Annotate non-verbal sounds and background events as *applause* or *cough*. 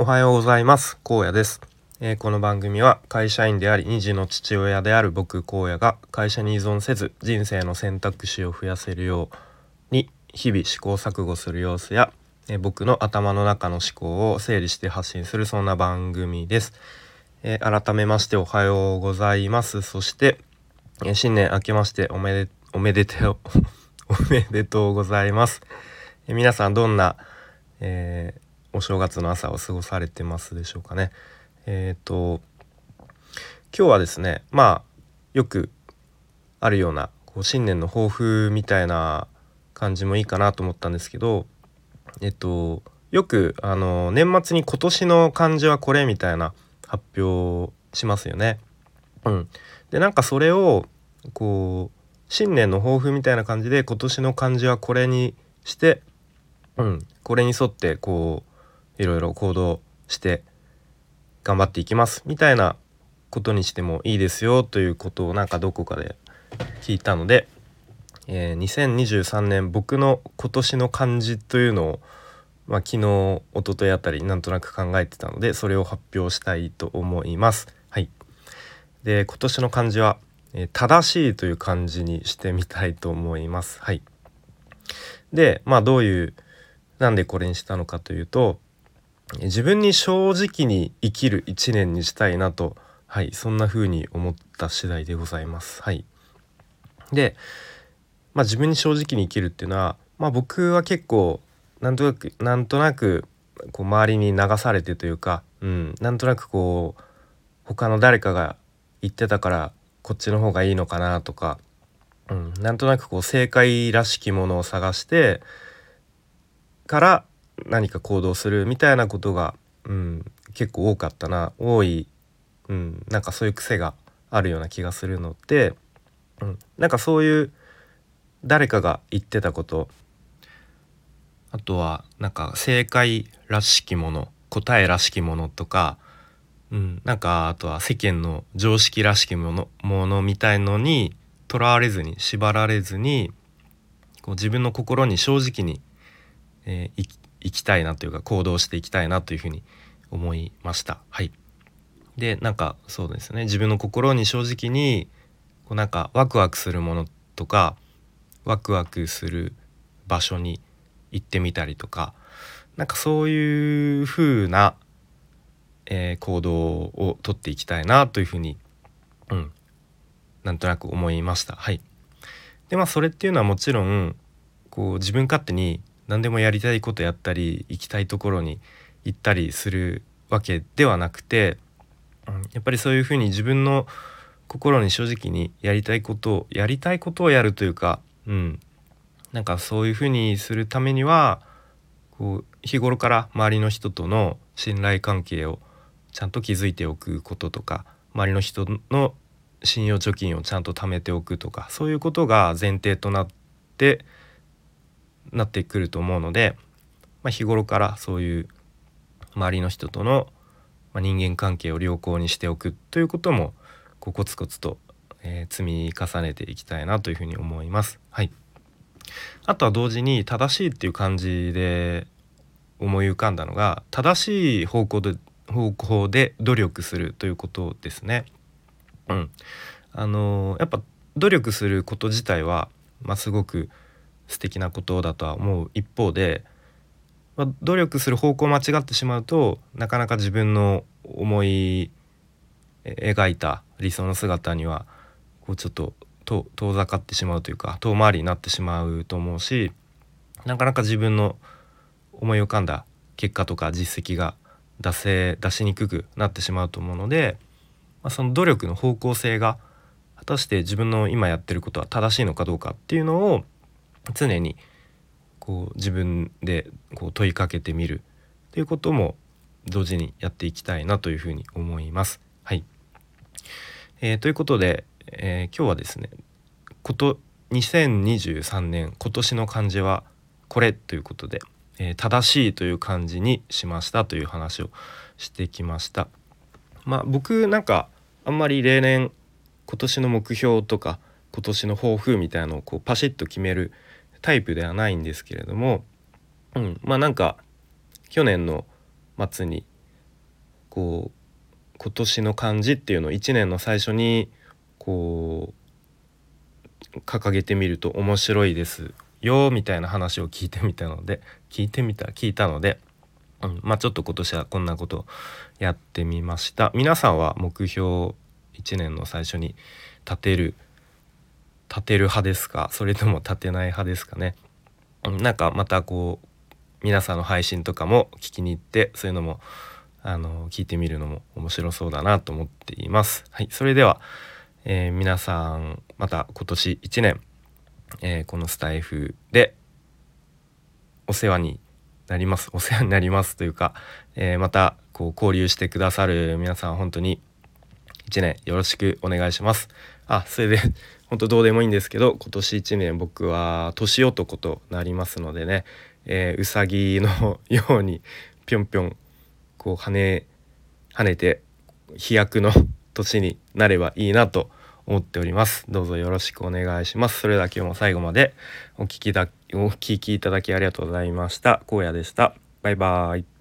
おはようございます。荒野です、えー、この番組は会社員であり2児の父親である僕荒野が会社に依存せず人生の選択肢を増やせるように日々試行錯誤する様子や、えー、僕の頭の中の思考を整理して発信するそんな番組です、えー、改めましておはようございます。そして、え新年明けましておめでおめでて *laughs* おめでとうございます、え皆さんどんな、えーお正月の朝を過ごされてますでしょうかね。えっ、ー、と今日はですねまあよくあるようなこう新年の抱負みたいな感じもいいかなと思ったんですけどえっとよくあの年末に今年の漢字はこれみたいな発表しますよね。うん、でなんかそれをこう新年の抱負みたいな感じで今年の漢字はこれにして、うん、これに沿ってこういろいろ行動して頑張っていきますみたいなことにしてもいいですよということをなんかどこかで聞いたので、えー、2023年僕の今年の漢字というのを、まあ、昨日一昨日あたりなんとなく考えてたのでそれを発表したいと思います。はい、で今年の漢字は、え、正しいという漢字にしてみたいと思います。はい、でまあどういうなんでこれにしたのかというと自分に正直に生きる一年にしたいなとはいそんな風に思った次第でございます。はい。でまあ自分に正直に生きるっていうのはまあ僕は結構なんとなくなんとなくこう周りに流されてというか、うん、なんとなくこう他の誰かが言ってたからこっちの方がいいのかなとか、うん、なんとなくこう正解らしきものを探してから何か行動するみたいなことが、うん、結構多かったな。多い、うん、なんかそういう癖があるような気がするので、うん、なんかそういう誰かが言ってたこと。あとはなんか正解らしきもの答えらしきものとか、うん、なんかあとは世間の常識らしきものものみたいのにとらわれずに縛られずにこう自分の心に正直に、えー、いきたいなというか行動していきたいなというふうに思いました。はい、でなんかそうですね自分の心に正直にこうなんかワクワクするものとかワクワクする場所に行ってみたりとかなんかそういう風な、えー、行動をとっていきたいなというふうに、うん、なんとなく思いました。はい、でまあそれっていうのはもちろんこう自分勝手に何でもやりたいことやったり行きたいところに行ったりするわけではなくて、うん、やっぱりそういうふうに自分の心に正直にやりたいことをやりたいことをやるというか、うん、なんかそういうふうにするためにはこう日頃から周りの人との信頼関係をちゃんと築いておくこととか周りの人の信用貯金をちゃんと貯めておくとかそういうことが前提となってなってくると思うので、まあ、日頃からそういう周りの人との人間関係を良好にしておくということもこうコツコツと、えー、積み重ねていきたいなというふうに思います。はい、あとは同時に正しいっていう感じで思い浮かんだのが正しい方向で方向で努力するということですね。うん、あのー、やっぱ努力すること自体は、まあ、すごく素敵なことだとは思う一方で、まあ、努力する方向を間違ってしまうとなかなか自分の思い描いた理想の姿にはこうちょっと遠ざかってしまうというか遠回りになってしまうと思うしなかなか自分の思い浮かんだ結果とか実績が出せ出しにくくなってしまうと思うので、まあ、その努力の方向性が果たして自分の今やってることは正しいのかどうかっていうのを常にこう自分でこう問いかけてみるということも同時にやっていきたいなというふうに思います。はい、えー、ということで、えー、今日はですねこと2023年今年の漢字はこれということで、えー、正しいという漢字にしましたという話をしてきました。まあ僕なんかあんまり例年今年の目標とか今年の抱負みたいなのをこうパシッと決めるタイプではないんですけれども、うん、まあなんか去年の末にこう今年の漢字っていうのを1年の最初にこう掲げてみると面白いですよみたいな話を聞いてみたので *laughs* 聞いてみた聞いたので、うん、まあちょっと今年はこんなことやってみました。皆さんは目標1年の最初に立てる立てる派ですか？それとも立てない派ですかね、なんかまたこう皆さんの配信とかも聞きに行ってそういうのもあの聞いてみるのも面白そうだなと思っています。はい、それでは、えー、皆さんまた今年1年、えー、このスタイフでお世話になりますお世話になりますというか、えー、またこう交流してくださる皆さん本当に1年よろしくお願いします。あそれで本当どうでもいいんですけど今年1年僕は年男となりますのでね、えー、うさぎのようにぴょんぴょんこう跳ね跳ねて飛躍の年になればいいなと思っております。どうぞよろしくお願いします。それでは今日も最後までお聞きだお聞きいただきありがとうございました。荒野でした。バイバーイ。